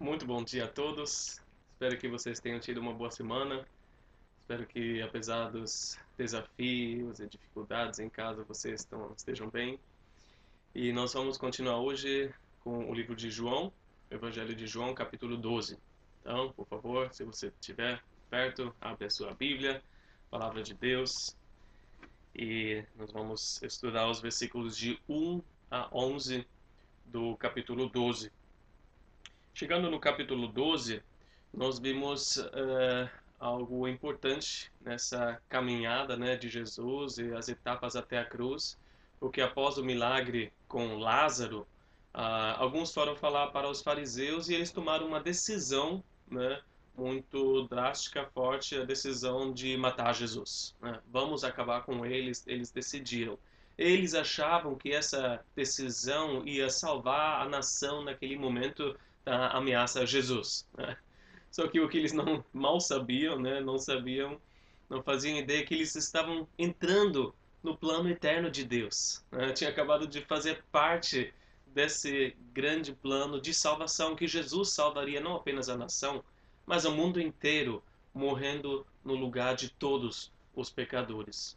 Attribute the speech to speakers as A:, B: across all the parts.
A: Muito bom dia a todos. Espero que vocês tenham tido uma boa semana. Espero que, apesar dos desafios e dificuldades em casa, vocês estão, estejam bem. E nós vamos continuar hoje com o livro de João, Evangelho de João, capítulo 12. Então, por favor, se você estiver perto, abre a sua Bíblia, Palavra de Deus. E nós vamos estudar os versículos de 1 a 11 do capítulo 12. Chegando no capítulo 12, nós vimos uh, algo importante nessa caminhada né, de Jesus e as etapas até a cruz, porque após o milagre com Lázaro, uh, alguns foram falar para os fariseus e eles tomaram uma decisão né, muito drástica, forte, a decisão de matar Jesus. Né? Vamos acabar com eles, eles decidiram. Eles achavam que essa decisão ia salvar a nação naquele momento da ameaça a Jesus. Né? Só que o que eles não mal sabiam, né, não sabiam, não faziam ideia que eles estavam entrando no plano eterno de Deus. Né? Tinha acabado de fazer parte desse grande plano de salvação que Jesus salvaria não apenas a nação, mas o mundo inteiro, morrendo no lugar de todos os pecadores.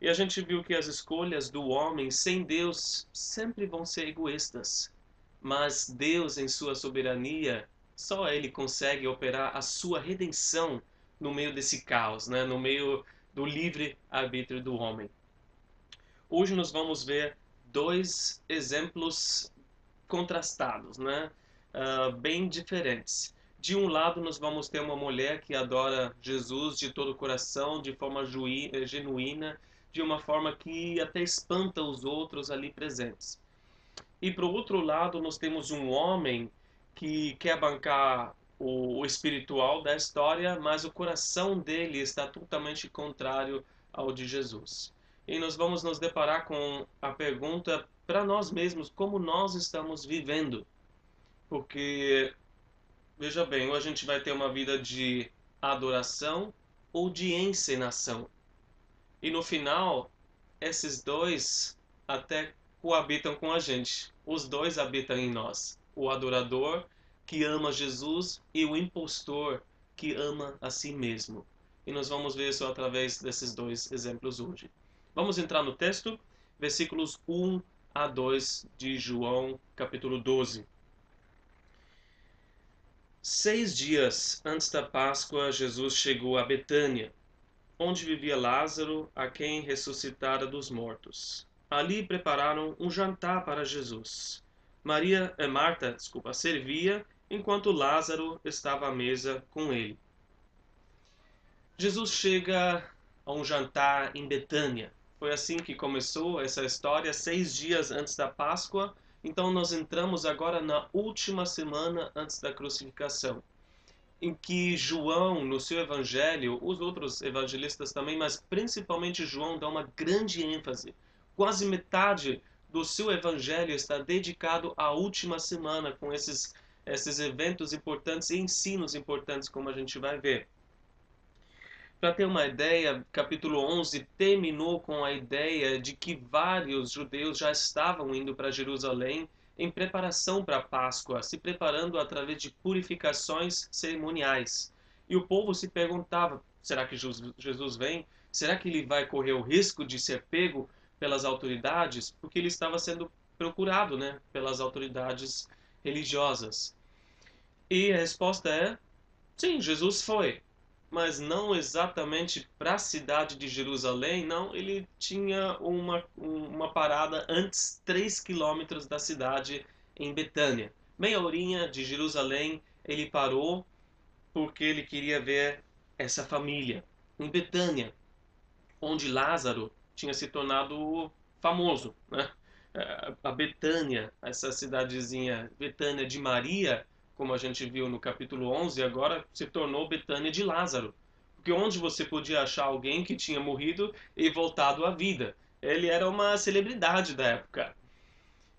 A: E a gente viu que as escolhas do homem sem Deus sempre vão ser egoístas. Mas Deus, em sua soberania, só Ele consegue operar a sua redenção no meio desse caos, né? no meio do livre arbítrio do homem. Hoje nós vamos ver dois exemplos contrastados, né? Uh, bem diferentes. De um lado, nós vamos ter uma mulher que adora Jesus de todo o coração, de forma eh, genuína, de uma forma que até espanta os outros ali presentes. E para o outro lado, nós temos um homem que quer bancar o, espiritual da história, mas o coração dele está totalmente contrário ao de Jesus. E nós vamos nos deparar com a pergunta para nós mesmos, como nós estamos vivendo. Porque, veja bem, ou a gente vai ter uma vida de adoração ou de encenação. E no final, esses dois até coabitam com a gente. Os dois habitam em nós. O adorador que ama Jesus e o impostor que ama a si mesmo. E nós vamos ver isso através desses dois exemplos hoje. Vamos entrar no texto, versículos 1 a 2 de João, capítulo 12. Seis dias antes da Páscoa, Jesus chegou a Betânia, onde vivia Lázaro, a quem ressuscitara dos mortos. Ali prepararam um jantar para Jesus. Maria, eh, Marta, desculpa, servia, enquanto Lázaro estava à mesa com ele. Jesus chega a um jantar em Betânia. Foi assim que começou essa história, seis dias antes da Páscoa. Então nós entramos agora na última semana antes da crucificação, em que João, no seu evangelho, os outros evangelistas também, mas principalmente João, dá uma grande ênfase quase metade do seu evangelho está dedicado à última semana, com esses, esses eventos importantes e ensinos importantes, como a gente vai ver. Para ter uma ideia, capítulo 11 terminou com a ideia de que vários judeus já estavam indo para Jerusalém em preparação para a Páscoa, se preparando através de purificações cerimoniais. E o povo se perguntava: será que Jesus vem? Será que ele vai correr o risco de ser pego pelas autoridades porque ele estava sendo procurado né, pelas autoridades religiosas. E a resposta é: sim, Jesus foi, mas não exatamente para a cidade de Jerusalém, não, ele tinha uma, uma parada antes, 3 quilômetros da cidade, em Betânia. Meia horinha de Jerusalém, ele parou porque ele queria ver essa família. Em Betânia, onde Lázaro tinha se tornado famoso. Né? É, a Betânia, essa cidadezinha Betânia de Maria, como a gente viu no capítulo 11, agora se tornou Betânia de Lázaro. Porque onde você podia achar alguém que tinha morrido e voltado à vida? Ele era uma celebridade da época.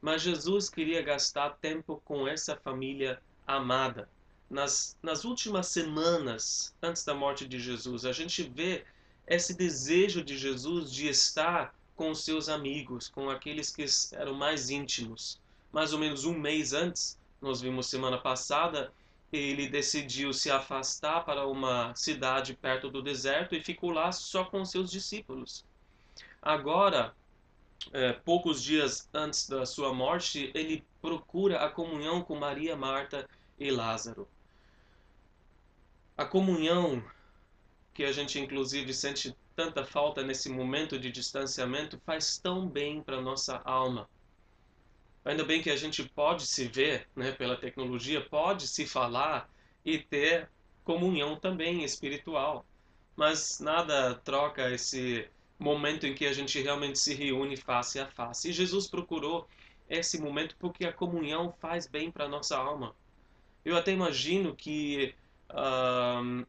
A: Mas Jesus queria gastar tempo com essa família amada. Nas, nas últimas semanas antes da morte de Jesus, a gente vê esse desejo de Jesus de estar com os seus amigos, com aqueles que eram mais íntimos. Mais ou menos um mês antes, nós vimos semana passada, ele decidiu se afastar para uma cidade perto do deserto e ficou lá só com seus discípulos. Agora, é, poucos dias antes da sua morte, ele procura a comunhão com Maria, Marta e Lázaro. A comunhão que a gente inclusive sente tanta falta nesse momento de distanciamento faz tão bem para nossa alma. Ainda bem que a gente pode se ver, né, pela tecnologia, pode se falar e ter comunhão também espiritual. Mas nada troca esse momento em que a gente realmente se reúne face a face. E Jesus procurou esse momento porque a comunhão faz bem para nossa alma. Eu até imagino que uh,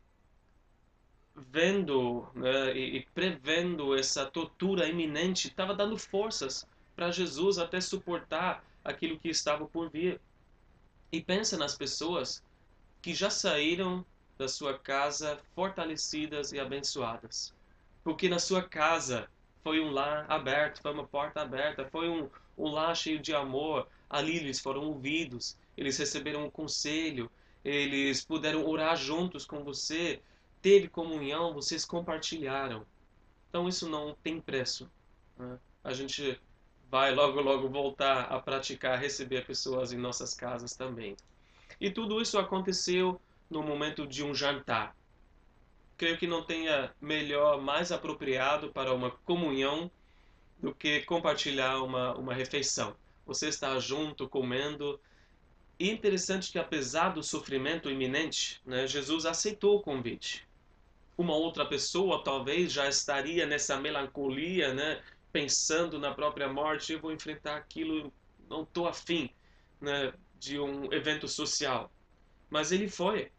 A: vendo né, e, e prevendo essa tortura iminente estava dando forças para Jesus até suportar aquilo que estava por vir. E pensa nas pessoas que já saíram da sua casa fortalecidas e abençoadas porque na sua casa foi um lar aberto, foi uma porta aberta, foi um, um lar cheio de amor. Ali eles foram ouvidos, eles receberam um conselho, eles puderam orar juntos com você, teve comunhão, vocês compartilharam. Então isso não tem preço. Né? A gente vai logo, logo voltar a praticar, receber pessoas em nossas casas também. E tudo isso aconteceu no momento de um jantar creio que não tenha melhor, mais apropriado para uma comunhão do que compartilhar uma, uma refeição. Você está junto, comendo. E interessante que, apesar do sofrimento iminente, né, Jesus aceitou o convite. Uma outra pessoa talvez já estaria nessa melancolia, né, pensando na própria morte. Eu vou enfrentar aquilo, não estou afim né, de um evento social. Mas ele foi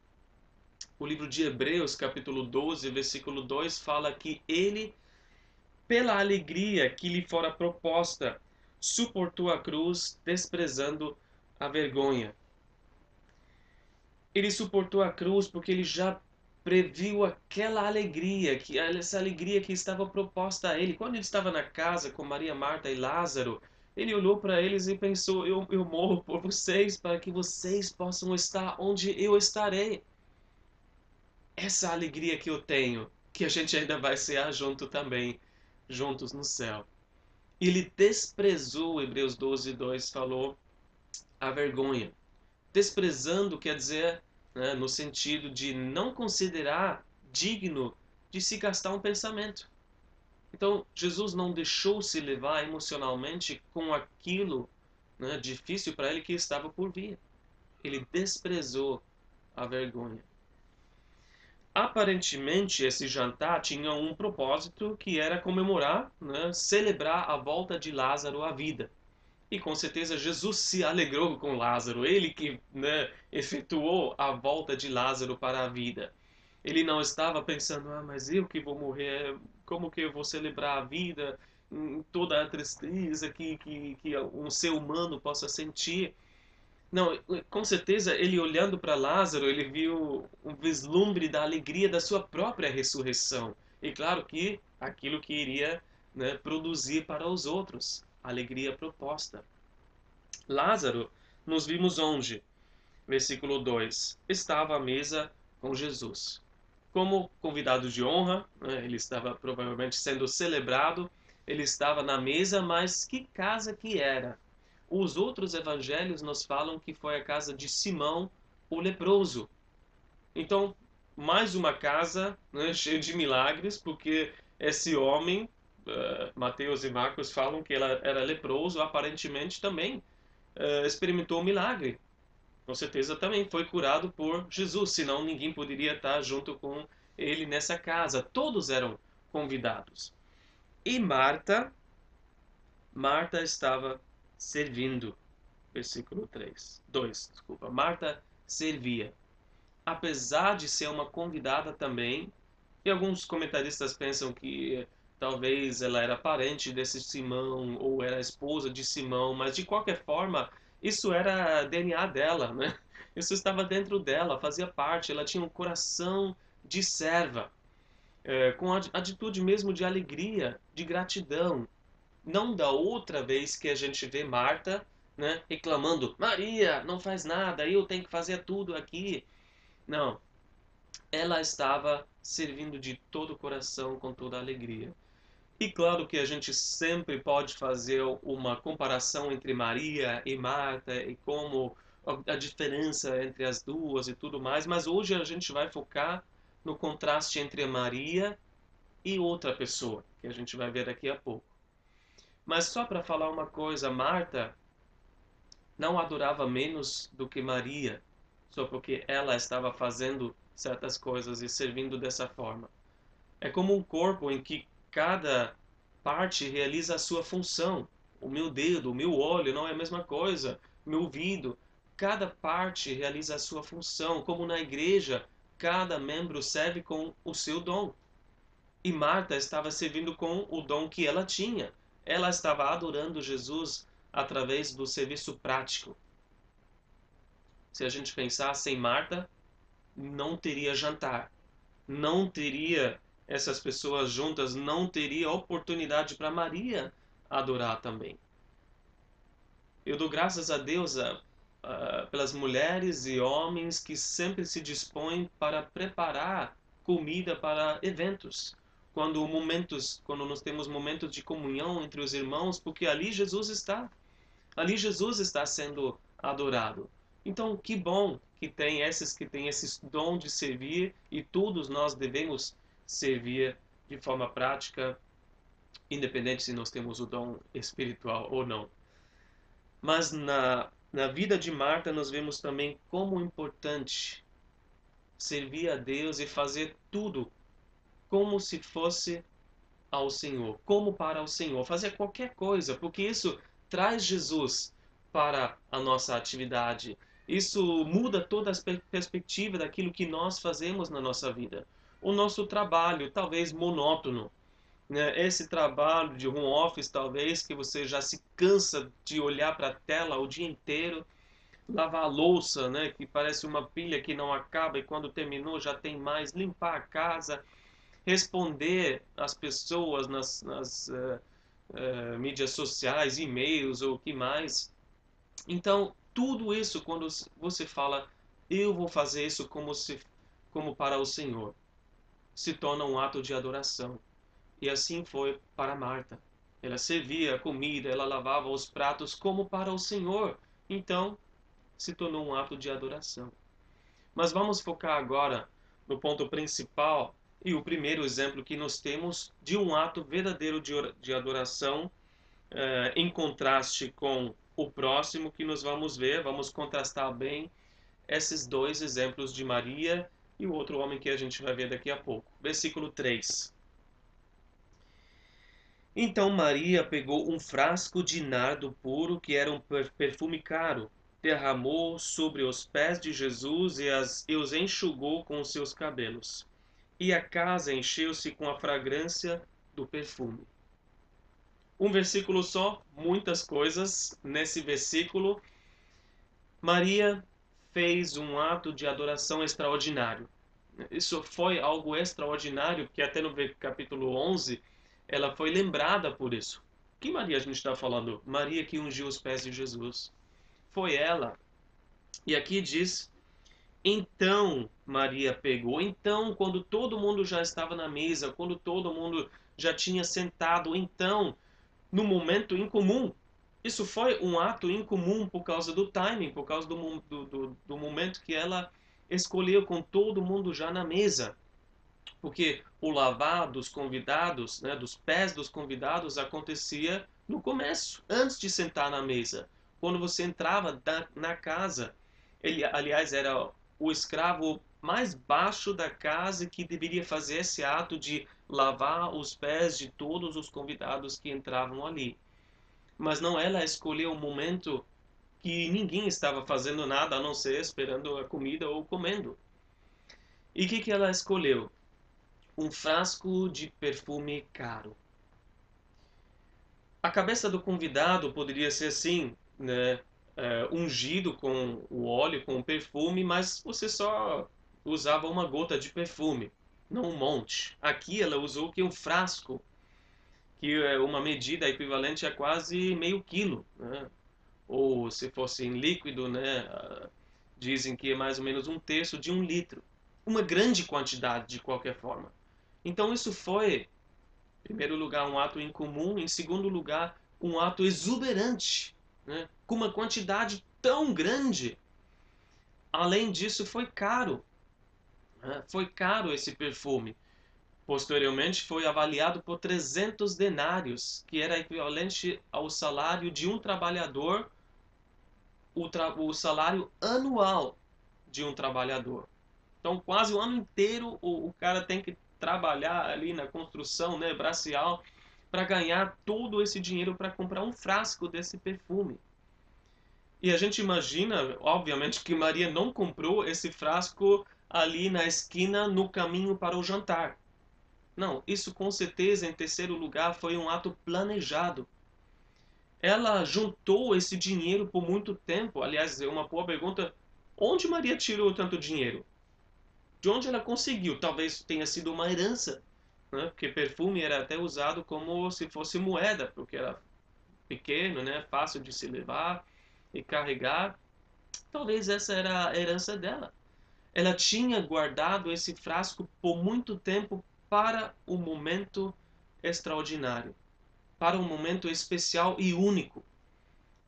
A: o livro de Hebreus, capítulo 12, versículo 2, fala que ele, pela alegria que lhe fora proposta, suportou a cruz, desprezando a vergonha. Ele suportou a cruz porque ele já previu aquela alegria, que essa alegria que estava proposta a ele. Quando ele estava na casa com Maria, Marta e Lázaro, ele olhou para eles e pensou: eu, eu morro por vocês para que vocês possam estar onde eu estarei essa alegria que eu tenho, que a gente ainda vai cear junto também, juntos no céu. Ele desprezou, Hebreus 12, 2 falou, a vergonha. Desprezando quer dizer, né, no sentido de não considerar digno de se gastar um pensamento. Então, Jesus não deixou se levar emocionalmente com aquilo né, difícil para ele que estava por vir. Ele desprezou a vergonha. Aparentemente, esse jantar tinha um propósito que era comemorar, né, celebrar a volta de Lázaro à vida. E com certeza Jesus se alegrou com Lázaro, ele que né, efetuou a volta de Lázaro para a vida. Ele não estava pensando, ah, mas eu que vou morrer, como que eu vou celebrar a vida, toda a tristeza que, que, que um ser humano possa sentir. Não, com certeza ele olhando para Lázaro, ele viu um vislumbre da alegria da sua própria ressurreição. E claro que aquilo que iria né, produzir para os outros, alegria proposta. Lázaro, nos vimos onde? Versículo 2: Estava à mesa com Jesus. Como convidado de honra, né, ele estava provavelmente sendo celebrado, ele estava na mesa, mas que casa que era? Os outros evangelhos nos falam que foi a casa de Simão, o leproso. Então, mais uma casa né, cheia de milagres, porque esse homem, uh, Mateus e Marcos falam que ela era leproso, aparentemente também uh, experimentou um milagre. Com certeza também foi curado por Jesus, senão ninguém poderia estar junto com ele nessa casa. Todos eram convidados. E Marta, Marta estava servindo. Versículo 3. 2, desculpa. Marta servia. Apesar de ser uma convidada também, e alguns comentaristas pensam que talvez ela era parente desse Simão ou era esposa de Simão, mas de qualquer forma, isso era DNA dela, né? Isso estava dentro dela, fazia parte, ela tinha um coração de serva, é, com atitude mesmo de alegria, de gratidão, não da outra vez que a gente vê Marta né, reclamando: Maria, não faz nada, eu tenho que fazer tudo aqui. Não. Ela estava servindo de todo o coração, com toda a alegria. E claro que a gente sempre pode fazer uma comparação entre Maria e Marta e como a diferença entre as duas e tudo mais, mas hoje a gente vai focar no contraste entre Maria e outra pessoa, que a gente vai ver daqui a pouco. Mas só para falar uma coisa, Marta não adorava menos do que Maria, só porque ela estava fazendo certas coisas e servindo dessa forma. É como um corpo em que cada parte realiza a sua função. O meu dedo, o meu olho não é a mesma coisa, meu ouvido. Cada parte realiza a sua função, como na igreja, cada membro serve com o seu dom. E Marta estava servindo com o dom que ela tinha. Ela estava adorando Jesus através do serviço prático. Se a gente pensar sem Marta, não teria jantar, não teria essas pessoas juntas não teria oportunidade para Maria adorar também. Eu dou graças a Deus a, a, pelas mulheres e homens que sempre se dispõem para preparar comida para eventos. Quando momentos, quando nós temos momentos de comunhão entre os irmãos, porque ali Jesus está. Ali Jesus está sendo adorado. Então, que bom que tem esses que têm esse dom de servir e todos nós devemos servir de forma prática, independente se nós temos o dom espiritual ou não. Mas na, na vida de Marta, nós vemos também como importante servir a Deus e fazer tudo como se fosse ao Senhor, como para o Senhor, fazer qualquer coisa, porque isso traz Jesus para a nossa atividade. Isso muda toda a perspectiva daquilo que nós fazemos na nossa vida o nosso trabalho, talvez monótono. Né? Esse trabalho de home office, talvez, que você já se cansa de olhar para a tela o dia inteiro, lavar a louça, né? que parece uma pilha que não acaba e quando terminou já tem mais, limpar a casa, responder às pessoas nas, nas uh, uh, mídias sociais, e-mails ou o que mais. Então, tudo isso, quando você fala, eu vou fazer isso como, se, como para o Senhor se torna um ato de adoração. E assim foi para Marta. Ela servia a comida, ela lavava os pratos como para o Senhor. Então, se tornou um ato de adoração. Mas vamos focar agora no ponto principal e o primeiro exemplo que nós temos de um ato verdadeiro de adoração eh, em contraste com o próximo que nós vamos ver. Vamos contrastar bem esses dois exemplos de Maria e o outro homem que a gente vai ver daqui a pouco. Versículo 3. Então Maria pegou um frasco de nardo puro, que era um perfume caro, derramou sobre os pés de Jesus e, as, e os enxugou com os seus cabelos. E a casa encheu-se com a fragrância do perfume. Um versículo só, muitas coisas nesse versículo. Maria fez um ato de adoração extraordinário. Isso foi algo extraordinário, porque até no capítulo 11 ela foi lembrada por isso. Que Maria a gente está falando? Maria que ungiu os pés de Jesus. Foi ela. E aqui diz: então Maria pegou. Então, quando todo mundo já estava na mesa, quando todo mundo já tinha sentado, então, no momento incomum, isso foi um ato incomum por causa do timing, por causa do, do, do, do momento que ela escolheu com todo mundo já na mesa. Porque o lavar dos convidados, né, dos pés dos convidados, acontecia no começo, antes de sentar na mesa. Quando você entrava da, na casa, ele, aliás, era o escravo mais baixo da casa que deveria fazer esse ato de lavar os pés de todos os convidados que entravam ali mas não ela escolheu um momento que ninguém estava fazendo nada a não ser esperando a comida ou comendo. E o que, que ela escolheu? Um frasco de perfume caro. A cabeça do convidado poderia ser assim, né? É, ungido com o óleo, com o perfume, mas você só usava uma gota de perfume, não um monte. Aqui ela usou que um frasco que é uma medida equivalente a quase meio quilo. Né? ou se fosse em líquido, né, dizem que é mais ou menos um terço de um litro. Uma grande quantidade, de qualquer forma. Então, isso foi, em primeiro lugar, um ato incomum, em segundo lugar, um ato exuberante, né, com uma quantidade tão grande. Além disso, foi caro. Né, foi caro esse perfume. Posteriormente foi avaliado por 300 denários, que era equivalente ao salário de um trabalhador, o, tra o salário anual de um trabalhador. Então, quase o ano inteiro o, o cara tem que trabalhar ali na construção né, bracial para ganhar todo esse dinheiro para comprar um frasco desse perfume. E a gente imagina, obviamente, que Maria não comprou esse frasco ali na esquina no caminho para o jantar. Não, isso com certeza, em terceiro lugar, foi um ato planejado. Ela juntou esse dinheiro por muito tempo. Aliás, é uma boa pergunta. Onde Maria tirou tanto dinheiro? De onde ela conseguiu? Talvez tenha sido uma herança, né? porque perfume era até usado como se fosse moeda, porque era pequeno, né? fácil de se levar e carregar. Talvez essa era a herança dela. Ela tinha guardado esse frasco por muito tempo para um momento extraordinário, para um momento especial e único.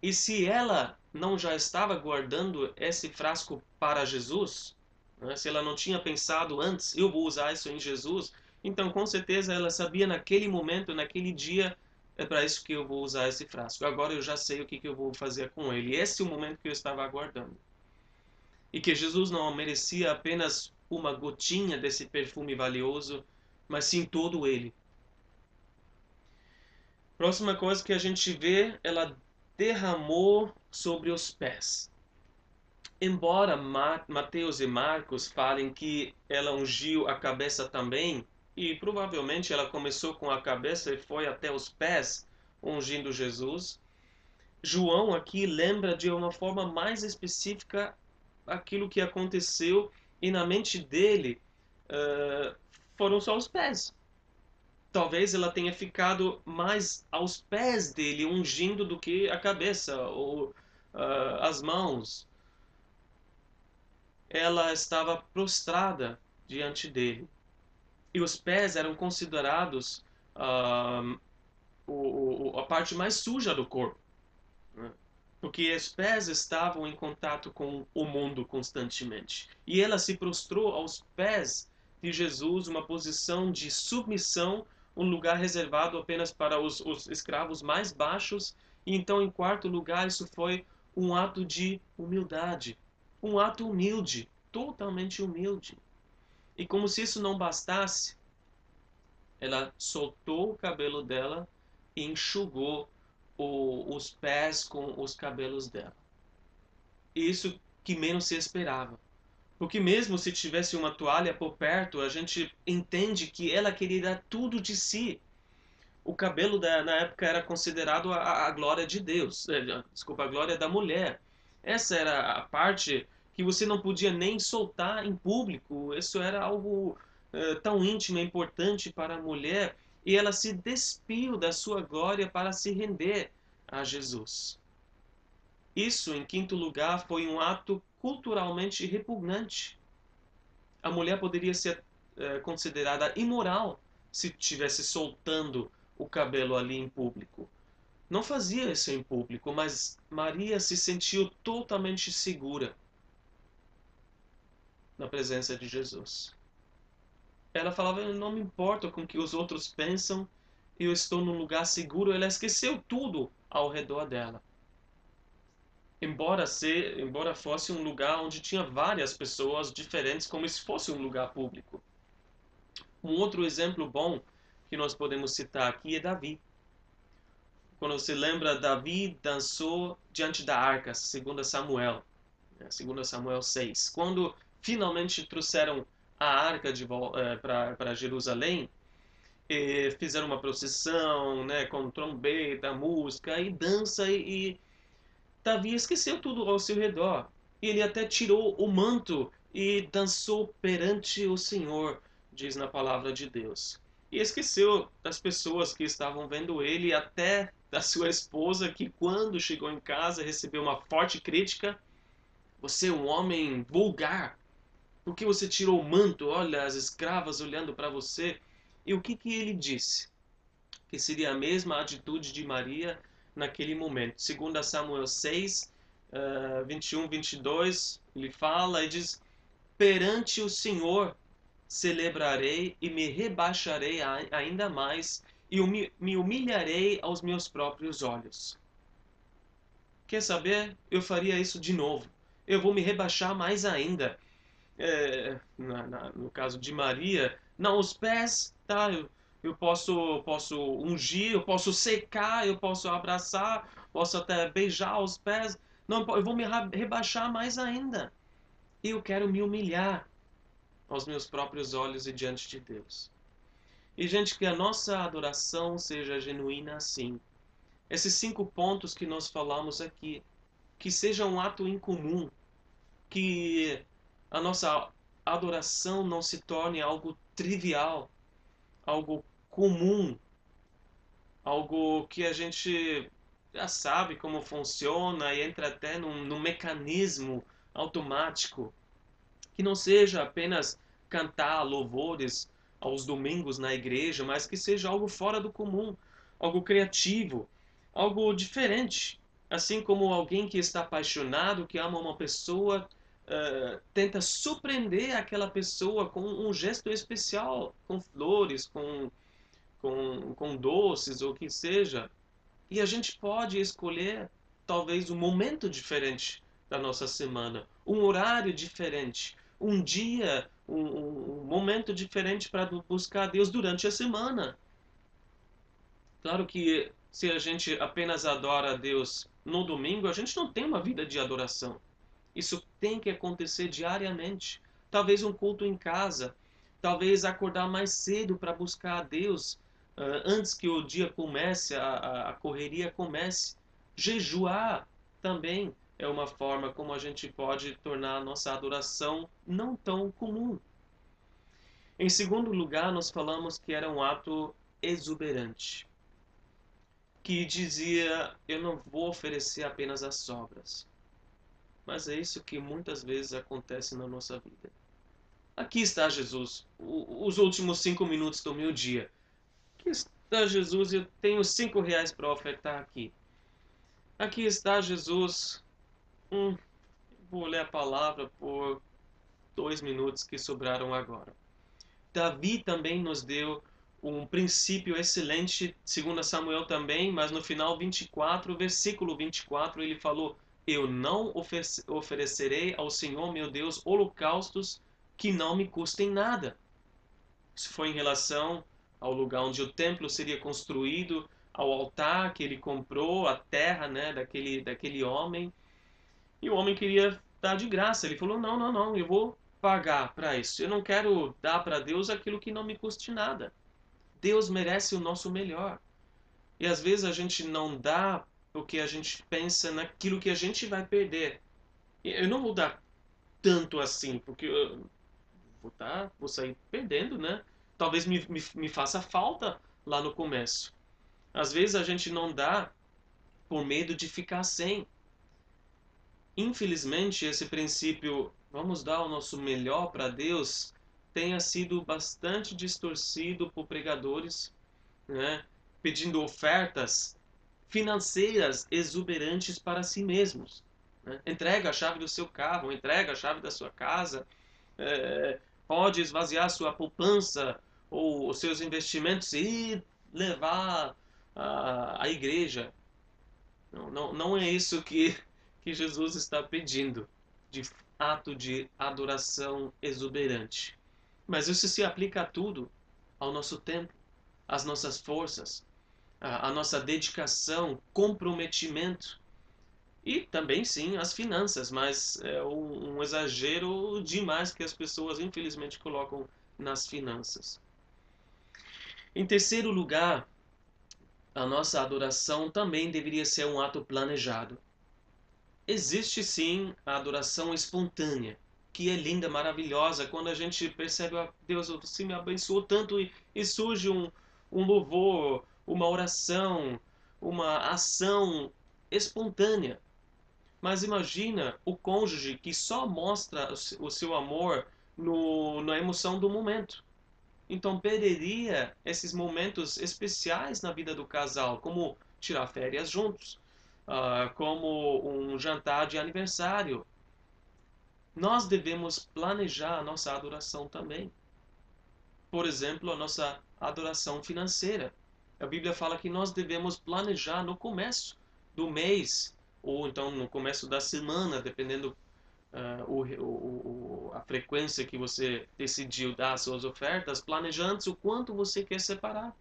A: E se ela não já estava guardando esse frasco para Jesus, né, se ela não tinha pensado antes, eu vou usar isso em Jesus, então com certeza ela sabia naquele momento, naquele dia, é para isso que eu vou usar esse frasco. Agora eu já sei o que, que eu vou fazer com ele. Esse é o momento que eu estava aguardando. E que Jesus não merecia apenas uma gotinha desse perfume valioso, mas sim todo ele. Próxima coisa que a gente vê, ela derramou sobre os pés. Embora Mateus e Marcos falem que ela ungiu a cabeça também, e provavelmente ela começou com a cabeça e foi até os pés ungindo Jesus, João aqui lembra de uma forma mais específica aquilo que aconteceu e na mente dele uh, foram só os pés. Talvez ela tenha ficado mais aos pés dele, ungindo, do que a cabeça ou uh, as mãos. Ela estava prostrada diante dele. E os pés eram considerados uh, a parte mais suja do corpo. Né? Porque os pés estavam em contato com o mundo constantemente. E ela se prostrou aos pés de Jesus uma posição de submissão, um lugar reservado apenas para os, os escravos mais baixos. E então, em quarto lugar, isso foi um ato de humildade, um ato humilde, totalmente humilde. E como se isso não bastasse, ela soltou o cabelo dela e enxugou o, os pés com os cabelos dela. Isso que menos se esperava. Porque mesmo se tivesse uma toalha por perto, a gente entende que ela queria dar tudo de si. O cabelo da, na época era considerado a, a glória de Deus, é, desculpa, a glória da mulher. Essa era a parte que você não podia nem soltar em público. Isso era algo é, tão íntimo e importante para a mulher. E ela se despiu da sua glória para se render a Jesus. Isso, em quinto lugar, foi um ato culturalmente repugnante. A mulher poderia ser é, considerada imoral se estivesse soltando o cabelo ali em público. Não fazia isso em público, mas Maria se sentiu totalmente segura na presença de Jesus. Ela falava: Não me importa com o que os outros pensam, eu estou num lugar seguro. Ela esqueceu tudo ao redor dela embora ser, embora fosse um lugar onde tinha várias pessoas diferentes, como se fosse um lugar público. Um outro exemplo bom que nós podemos citar aqui é Davi. Quando você lembra, Davi dançou diante da arca, segundo Samuel, né, segundo Samuel 6. Quando finalmente trouxeram a arca eh, para Jerusalém, fizeram uma procissão, né, com trombeta, música e dança e, e Davi esqueceu tudo ao seu redor. E ele até tirou o manto e dançou perante o Senhor, diz na palavra de Deus. E esqueceu das pessoas que estavam vendo ele, até da sua esposa que quando chegou em casa recebeu uma forte crítica. Você é um homem vulgar. Por que você tirou o manto? Olha, as escravas olhando para você. E o que, que ele disse? Que seria a mesma atitude de Maria naquele momento. Segundo Samuel 6, uh, 21, 22, ele fala e diz: Perante o Senhor celebrarei e me rebaixarei ainda mais e me humilharei aos meus próprios olhos. Quer saber? Eu faria isso de novo. Eu vou me rebaixar mais ainda. É, na, na, no caso de Maria, não, os pés, tá? Eu, eu posso, posso ungir, eu posso secar, eu posso abraçar, posso até beijar os pés. Não, eu vou me rebaixar mais ainda. Eu quero me humilhar aos meus próprios olhos e diante de Deus. E, gente, que a nossa adoração seja genuína assim. Esses cinco pontos que nós falamos aqui, que seja um ato incomum, que a nossa adoração não se torne algo trivial, algo comum, algo que a gente já sabe como funciona e entra até num, num mecanismo automático que não seja apenas cantar louvores aos domingos na igreja, mas que seja algo fora do comum, algo criativo, algo diferente. Assim como alguém que está apaixonado, que ama uma pessoa, uh, tenta surpreender aquela pessoa com um gesto especial, com flores, com, com, com doces ou o que seja. E a gente pode escolher talvez um momento diferente da nossa semana, um horário diferente, um dia, um, um momento diferente para buscar Deus durante a semana. Claro que se a gente apenas adora a Deus no domingo, a gente não tem uma vida de adoração. Isso tem que acontecer diariamente. Talvez um culto em casa, talvez acordar mais cedo para buscar a Deus antes que o dia comece, a, a correria comece. Jejuar também é uma forma como a gente pode tornar a nossa adoração não tão comum. Em segundo lugar, nós falamos que era um ato exuberante, que dizia: Eu não vou oferecer apenas as sobras. Mas é isso que muitas vezes acontece na nossa vida. Aqui está Jesus, os últimos cinco minutos do meu dia. Aqui está Jesus, eu tenho cinco reais para ofertar aqui. Aqui está Jesus, Hum, vou ler a palavra por dois minutos que sobraram agora. Davi também nos deu um princípio excelente, segundo Samuel também, mas no final 24, versículo 24, ele falou: Eu não oferecerei ao Senhor meu Deus holocaustos que não me custem nada. Isso foi em relação ao lugar onde o templo seria construído, ao altar que ele comprou, a terra né, daquele, daquele homem. E o homem queria dar de graça. Ele falou: Não, não, não, eu vou pagar para isso. Eu não quero dar para Deus aquilo que não me custe nada. Deus merece o nosso melhor. E às vezes a gente não dá porque a gente pensa naquilo que a gente vai perder. Eu não vou dar tanto assim, porque eu vou, tá, vou sair perdendo, né? Talvez me, me, me faça falta lá no começo. Às vezes a gente não dá por medo de ficar sem. Infelizmente, esse princípio, vamos dar o nosso melhor para Deus, tenha sido bastante distorcido por pregadores, né? pedindo ofertas financeiras exuberantes para si mesmos. Né? Entrega a chave do seu carro, entrega a chave da sua casa, é, pode esvaziar sua poupança ou os seus investimentos e levar a, a igreja. Não, não, não é isso que que Jesus está pedindo de ato de adoração exuberante. Mas isso se aplica a tudo, ao nosso tempo, às nossas forças, à nossa dedicação, comprometimento e também sim às finanças, mas é um, um exagero demais que as pessoas infelizmente colocam nas finanças. Em terceiro lugar, a nossa adoração também deveria ser um ato planejado existe sim a adoração espontânea, que é linda, maravilhosa, quando a gente percebe, oh, Deus, você me abençoou tanto e, e surge um, um louvor, uma oração, uma ação espontânea. Mas imagina o cônjuge que só mostra o seu amor no, na emoção do momento. Então perderia esses momentos especiais na vida do casal, como tirar férias juntos, uh, como um jantar de aniversário. Nós devemos planejar a nossa adoração também. Por exemplo, a nossa adoração financeira. A Bíblia fala que nós devemos planejar no começo do mês, ou então no começo da semana, dependendo uh, o, o, a frequência que você decidiu dar às suas ofertas, planejar antes o quanto você quer separar.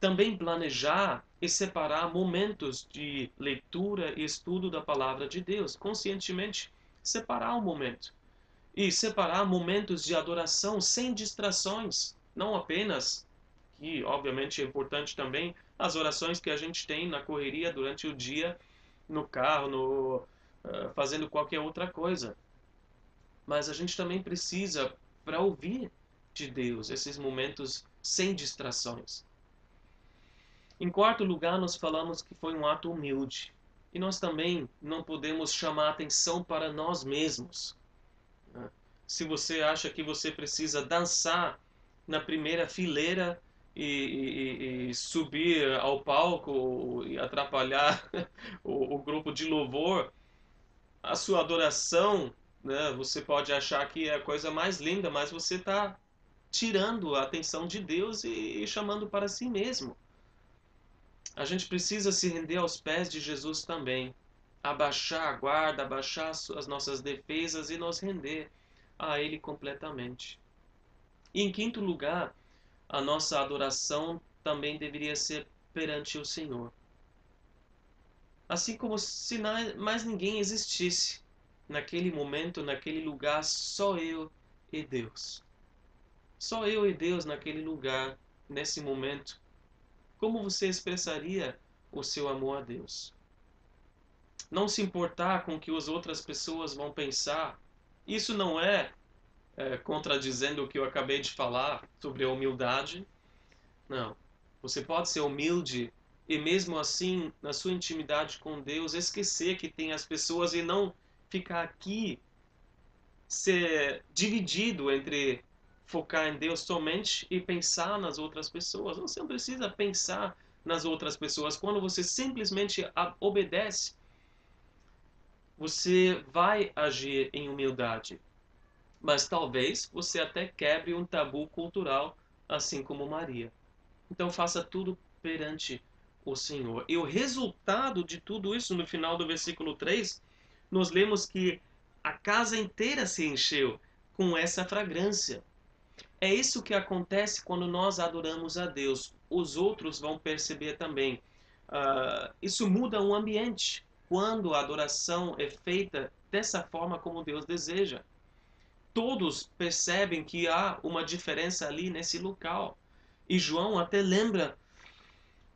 A: Também planejar e separar momentos de leitura e estudo da palavra de Deus. Conscientemente separar um momento. E separar momentos de adoração sem distrações. Não apenas, que obviamente é importante também, as orações que a gente tem na correria durante o dia, no carro, no, uh, fazendo qualquer outra coisa. Mas a gente também precisa, para ouvir de Deus, esses momentos sem distrações. Em quarto lugar, nós falamos que foi um ato humilde. E nós também não podemos chamar atenção para nós mesmos. Né? Se você acha que você precisa dançar na primeira fileira e, e, e subir ao palco e atrapalhar o, o, grupo de louvor, a sua adoração, né, você pode achar que é a coisa mais linda, mas você está tirando a atenção de Deus e, e chamando para si mesmo. A gente precisa se render aos pés de Jesus também, abaixar a guarda, abaixar as nossas defesas e nos render a Ele completamente. E em quinto lugar, a nossa adoração também deveria ser perante o Senhor. Assim como se mais ninguém existisse naquele momento, naquele lugar, só eu e Deus. Só eu e Deus naquele lugar, nesse momento, como você expressaria o seu amor a Deus? Não se importar com o que as outras pessoas vão pensar. Isso não é, é contradizendo o que eu acabei de falar sobre a humildade. Não. Você pode ser humilde e mesmo assim, na sua intimidade com Deus, esquecer que tem as pessoas e não ficar aqui ser dividido entre focar em Deus somente e pensar nas outras pessoas. Você não precisa pensar nas outras pessoas. Quando você simplesmente obedece, você vai agir em humildade. Mas talvez você até quebre um tabu cultural, assim como Maria. Então faça tudo perante o Senhor. E o resultado de tudo isso, no final do versículo 3, nós lemos que a casa inteira se encheu com essa fragrância. É isso que acontece quando nós adoramos a Deus. Os outros vão perceber também. Uh, isso muda o ambiente quando a adoração é feita dessa forma como Deus deseja. Todos percebem que há uma diferença ali nesse local. E João até lembra,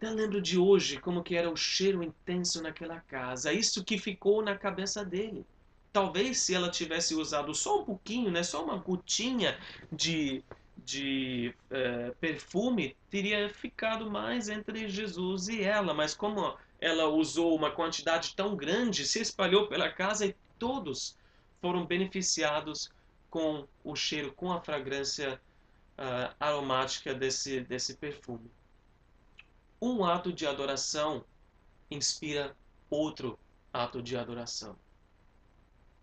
A: até lembra de hoje como que era o cheiro intenso naquela casa. Isso que ficou na cabeça dele. Talvez se ela tivesse usado só um pouquinho, né, só uma gotinha de, de é, perfume, teria ficado mais entre Jesus e ela. Mas como ela usou uma quantidade tão grande, se espalhou pela casa e todos foram beneficiados com o cheiro, com a fragrância uh, aromática desse, desse perfume. Um ato de adoração inspira outro ato de adoração.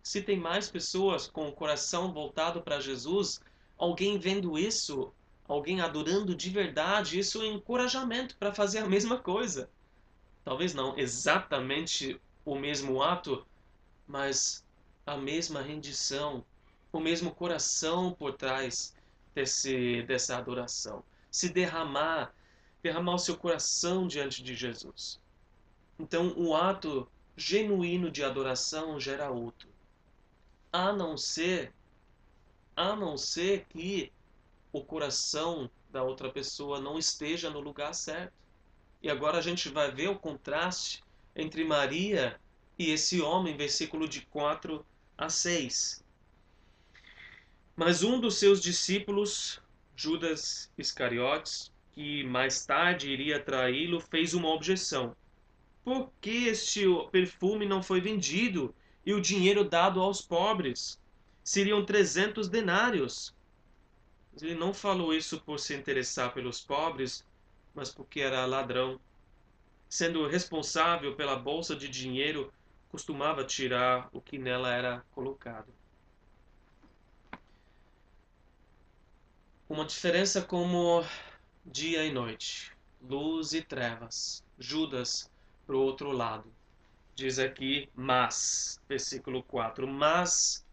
A: Se tem mais pessoas com o coração voltado para Jesus, alguém vendo isso, alguém adorando de verdade, isso é encorajamento para fazer a mesma coisa. Talvez não exatamente o mesmo ato, mas a mesma rendição, o mesmo coração por trás desse, dessa adoração. Se derramar, derramar o seu coração diante de Jesus. Então, o ato genuíno de adoração gera outro a não ser a não ser que o coração da outra pessoa não esteja no lugar certo. E agora a gente vai ver o contraste entre Maria e esse homem, versículo de 4 a 6. Mas um dos seus discípulos, Judas Iscariotes, que mais tarde iria traí-lo, fez uma objeção. Por que este perfume não foi vendido e o dinheiro dado aos pobres? Seriam 300 denários. Ele não falou isso por se interessar pelos pobres, mas porque era ladrão. Sendo responsável pela bolsa de dinheiro, costumava tirar o que nela era colocado. Uma diferença como dia e noite, luz e trevas. Judas para o outro lado. Diz aqui, mas, versículo 4, mas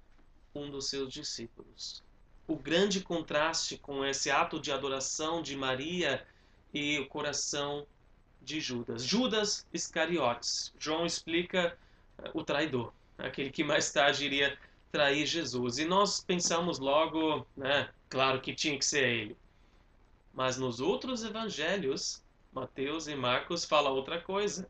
A: um dos seus discípulos. O grande contraste com esse ato de adoração de Maria e o coração de Judas. Judas Iscariotes. João explica eh, o traidor, aquele que mais tarde iria trair Jesus. E nós pensamos logo, né, claro que tinha que ser ele. Mas nos outros evangelhos, Mateus e Marcos fala outra coisa.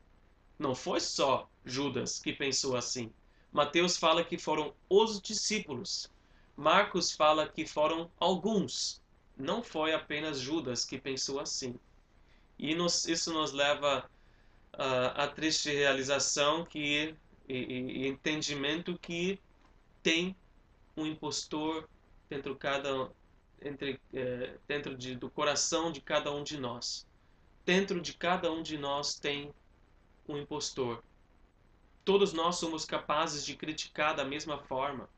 A: Não foi só Judas que pensou assim. Mateus fala que foram os discípulos. Marcos fala que foram alguns. Não foi apenas Judas que pensou assim. E nos, isso nos leva uh, à triste realização que, e, e, entendimento que tem um impostor dentro, cada, entre, eh, dentro de, do coração de cada um de nós. Dentro de cada um de nós tem um impostor. Todos nós somos capazes de criticar da mesma forma.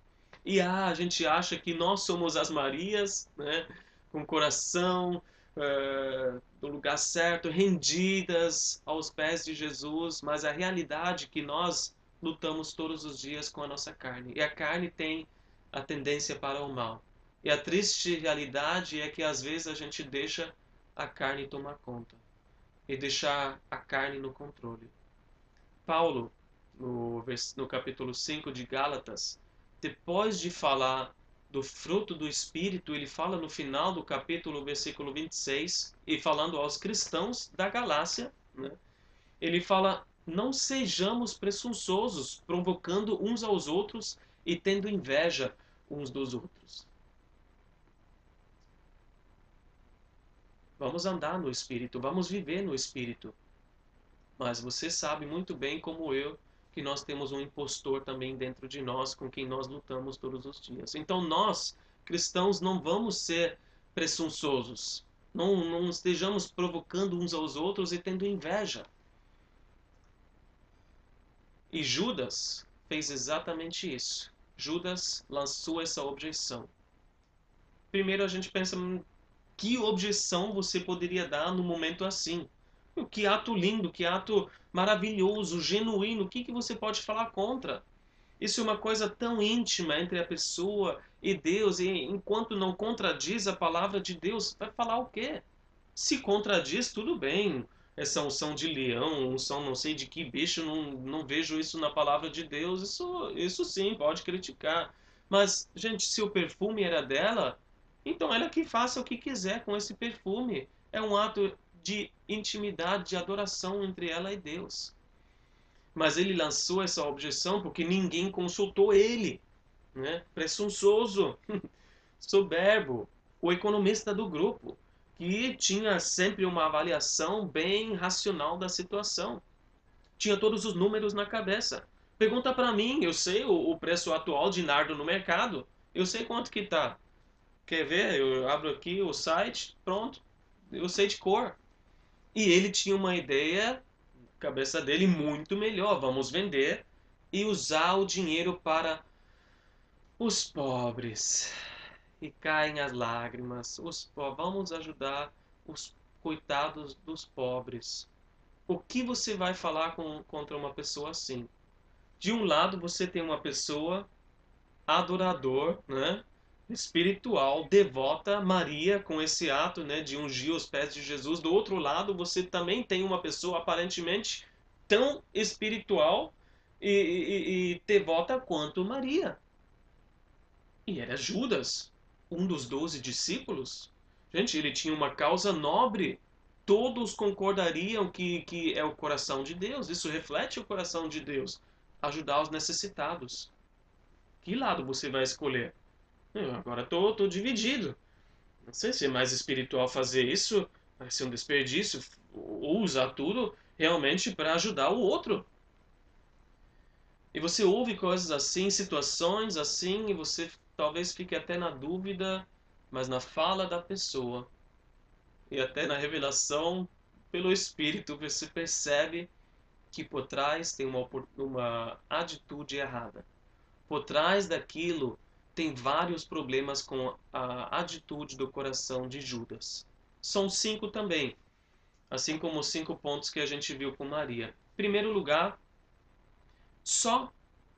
A: E ah, a gente acha que nós somos as Marias, né? com o coração uh, do lugar certo, rendidas aos pés de Jesus, mas a realidade é que nós lutamos todos os dias com a nossa carne. E a carne tem a tendência para o mal. E a triste realidade é que às vezes a gente deixa a carne tomar conta e deixar a carne no controle. Paulo, no, no capítulo 5 de Gálatas, depois de falar do fruto do Espírito, ele fala no final do capítulo, versículo 26, e falando aos cristãos da Galácia, né, ele fala: Não sejamos presunçosos, provocando uns aos outros e tendo inveja uns dos outros. Vamos andar no Espírito, vamos viver no Espírito. Mas você sabe muito bem, como eu, que nós temos um impostor também dentro de nós com quem nós lutamos todos os dias. Então nós, cristãos, não vamos ser presunçosos. Não, não estejamos provocando uns aos outros e tendo inveja. E Judas fez exatamente isso. Judas lançou essa objeção. Primeiro a gente pensa, que objeção você poderia dar no momento assim? Que ato lindo, que ato maravilhoso, genuíno. O que, que você pode falar contra? Isso é uma coisa tão íntima entre a pessoa e Deus, e enquanto não contradiz a palavra de Deus, vai falar o quê? Se contradiz, tudo bem. Essa unção de leão, unção não sei de que bicho, não, não vejo isso na palavra de Deus. Isso, isso sim, pode criticar. Mas, gente, se o perfume era dela, então ela que faça o que quiser com esse perfume. É um ato de intimidade, de adoração entre ela e Deus. Mas ele lançou essa objeção porque ninguém consultou ele. Né? Presunçoso, soberbo, o economista do grupo, que tinha sempre uma avaliação bem racional da situação. Tinha todos os números na cabeça. Pergunta para mim, eu sei o, o, preço atual de nardo no mercado. Eu sei quanto que tá. Quer ver? Eu abro aqui o site, pronto. Eu sei de cor. E ele tinha uma ideia, cabeça dele, muito melhor. Vamos vender e usar o dinheiro para os pobres. E caem as lágrimas. Os Vamos ajudar os coitados dos pobres. O que você vai falar com, contra uma pessoa assim? De um lado, você tem uma pessoa adorador, né? Espiritual devota Maria com esse ato né, de ungir os pés de Jesus. Do outro lado, você também tem uma pessoa aparentemente tão espiritual e, e, e devota quanto Maria. E era Judas, um dos doze discípulos. Gente, ele tinha uma causa nobre. Todos concordariam que, que é o coração de Deus. Isso reflete o coração de Deus. Ajudar os necessitados. Que lado você vai escolher? Eu agora tô, tô dividido. Não sei se é mais espiritual fazer isso vai ser um desperdício, ou usar tudo realmente para ajudar o outro. E você ouve coisas assim, situações assim, e você talvez fique até na dúvida, mas na fala da pessoa e até na revelação pelo Espírito você percebe que por trás tem uma, uma atitude errada. Por trás daquilo tem vários problemas com a atitude do coração de Judas. São cinco também, assim como os cinco pontos que a gente viu com Maria. Em primeiro lugar, só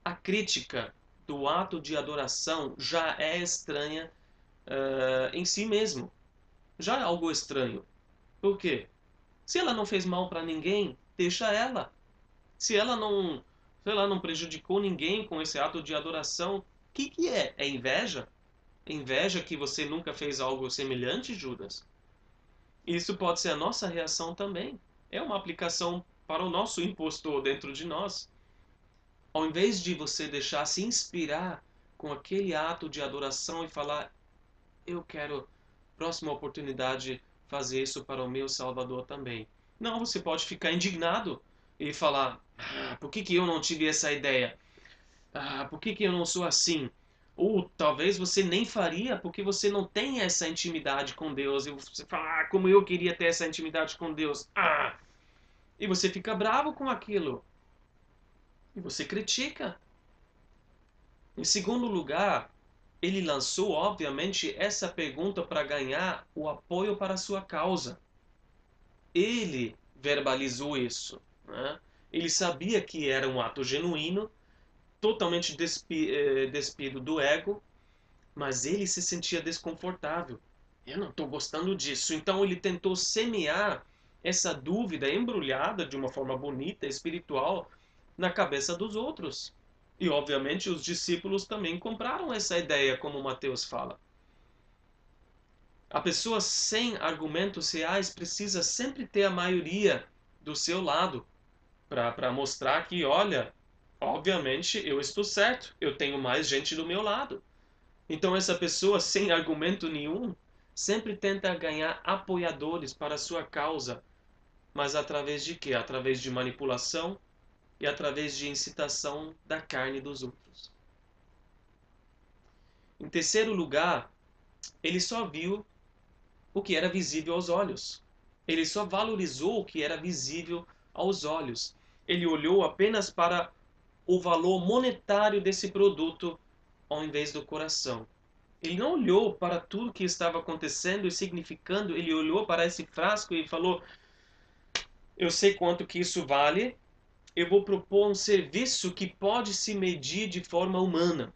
A: a crítica do ato de adoração já é estranha uh, em si mesmo. Já é algo estranho. Por quê? Se ela não fez mal para ninguém, deixa ela. Se ela não, sei lá, não prejudicou ninguém com esse ato de adoração, o que, que é? É inveja? É inveja que você nunca fez algo semelhante, Judas? Isso pode ser a nossa reação também. É uma aplicação para o nosso impostor dentro de nós. Ao invés de você deixar se inspirar com aquele ato de adoração e falar, eu quero, próxima oportunidade, fazer isso para o meu Salvador também. Não, você pode ficar indignado e falar, ah, por que, que eu não tive essa ideia? Ah, por que, que eu não sou assim? Ou talvez você nem faria porque você não tem essa intimidade com Deus. E você fala, ah, como eu queria ter essa intimidade com Deus. Ah! E você fica bravo com aquilo. E você critica. Em segundo lugar, ele lançou, obviamente, essa pergunta para ganhar o apoio para a sua causa. Ele verbalizou isso. Né? Ele sabia que era um ato genuíno, totalmente despi eh, despido do ego, mas ele se sentia desconfortável. Eu não estou gostando disso. Então ele tentou semear essa dúvida embrulhada de uma forma bonita, espiritual, na cabeça dos outros. E obviamente os discípulos também compraram essa ideia, como Mateus fala. A pessoa sem argumentos reais precisa sempre ter a maioria do seu lado para mostrar que, olha, obviamente eu estou certo, eu tenho mais gente do meu lado. Então essa pessoa sem argumento nenhum sempre tenta ganhar apoiadores para a sua causa, mas através de quê? Através de manipulação, e através de incitação da carne dos outros. Em terceiro lugar, ele só viu o que era visível aos olhos. Ele só valorizou o que era visível aos olhos. Ele olhou apenas para o valor monetário desse produto ao invés do coração. Ele não olhou para tudo que estava acontecendo e significando, ele olhou para esse frasco e falou: Eu sei quanto que isso vale, eu vou propor um serviço que pode se medir de forma humana.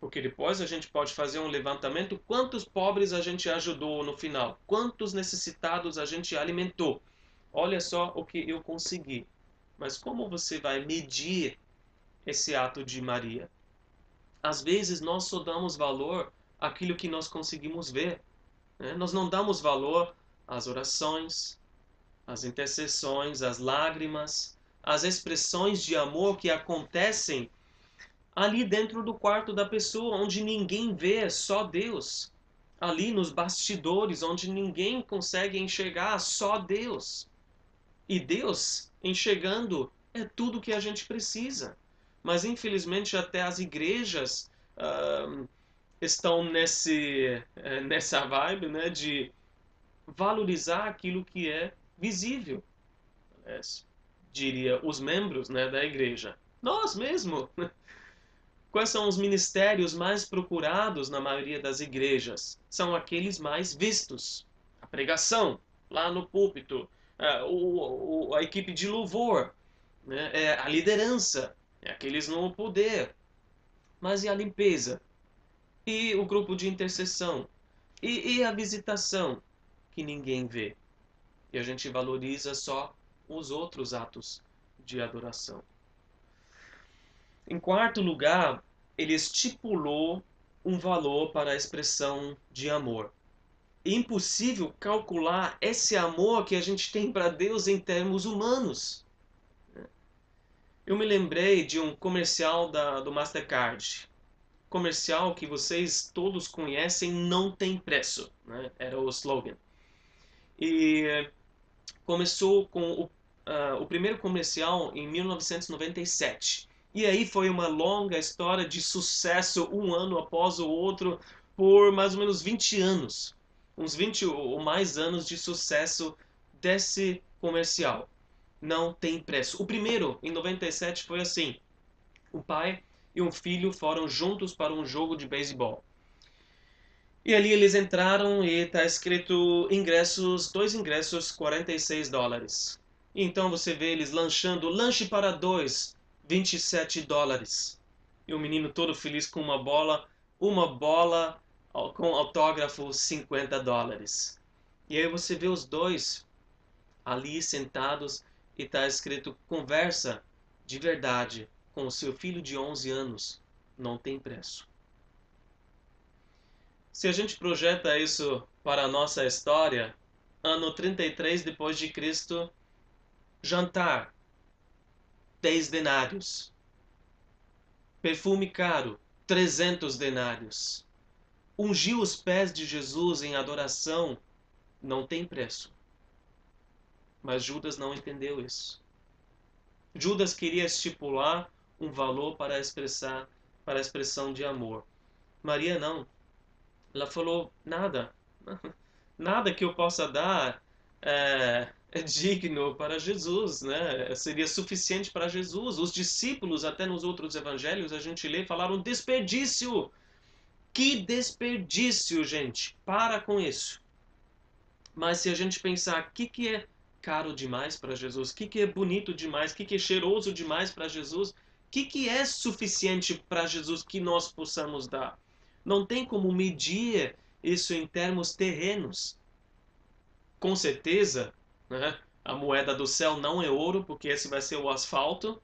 A: Porque depois a gente pode fazer um levantamento quantos pobres a gente ajudou no final, quantos necessitados a gente alimentou. Olha só o que eu consegui. Mas como você vai medir esse ato de Maria? Às vezes nós só damos valor àquilo que nós conseguimos ver. Né? Nós não damos valor às orações, às intercessões, às lágrimas, as expressões de amor que acontecem ali dentro do quarto da pessoa, onde ninguém vê, só Deus. Ali nos bastidores, onde ninguém consegue enxergar, só Deus. E Deus, enxergando, é tudo que a gente precisa. Mas infelizmente até as igrejas uh, estão nesse, uh, nessa vibe né, de valorizar aquilo que é visível diria, os membros né, da igreja. Nós mesmo. Quais são os ministérios mais procurados na maioria das igrejas? São aqueles mais vistos. A pregação, lá no púlpito, é, o, o, a equipe de louvor, né? é, a liderança, é aqueles no poder. Mas e a limpeza? E o grupo de intercessão? E, e a visitação? Que ninguém vê. E a gente valoriza só os outros atos de adoração. Em quarto lugar, ele estipulou um valor para a expressão de amor. É impossível calcular esse amor que a gente tem para Deus em termos humanos. Eu me lembrei de um comercial da, do Mastercard. Comercial que vocês todos conhecem, não tem preço. Né? Era o slogan. e começou com o, uh, o primeiro comercial em 1997. E aí foi uma longa história de sucesso, um ano após o outro, por mais ou menos 20 anos. Uns 20 ou mais anos de sucesso desse comercial. Não tem preço. O primeiro, em 97, foi assim: o pai e um filho foram juntos para um jogo de beisebol. E ali eles entraram e está escrito ingressos, dois ingressos, 46 dólares. Então você vê eles lanchando, lanche para dois, 27 dólares. E o menino todo feliz com uma bola, uma bola com autógrafo, 50 dólares. E aí você vê os dois ali sentados e está escrito conversa de verdade com o seu filho de 11 anos, não tem preço. Se a gente projeta isso para a nossa história, ano 33 depois de Cristo, jantar 10 denários. Perfume caro, 300 denários. Ungir os pés de Jesus em adoração não tem preço. Mas Judas não entendeu isso. Judas queria estipular um valor para expressar para a expressão de amor. Maria não. Ela falou: nada, nada que eu possa dar é, é digno para Jesus, né? Seria suficiente para Jesus. Os discípulos, até nos outros evangelhos, a gente lê, falaram desperdício. Que desperdício, gente! Para com isso. Mas se a gente pensar, o que, que é caro demais para Jesus? O que, que é bonito demais? O que, que é cheiroso demais para Jesus? O que, que é suficiente para Jesus que nós possamos dar? Não tem como medir isso em termos terrenos. Com certeza, né, a moeda do céu não é ouro, porque esse vai ser o asfalto.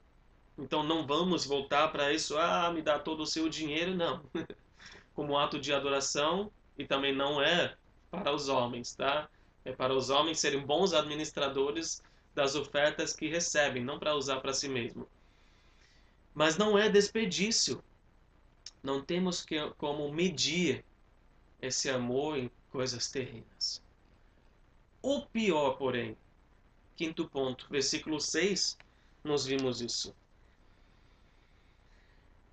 A: Então não vamos voltar para isso, ah, me dá todo o seu dinheiro, não. Como ato de adoração e também não é para os homens, tá? É para os homens serem bons administradores das ofertas que recebem, não para usar para si mesmo. Mas não é desperdício não temos que, como medir esse amor em coisas terrenas. O pior, porém, quinto ponto, versículo 6, nós vimos isso.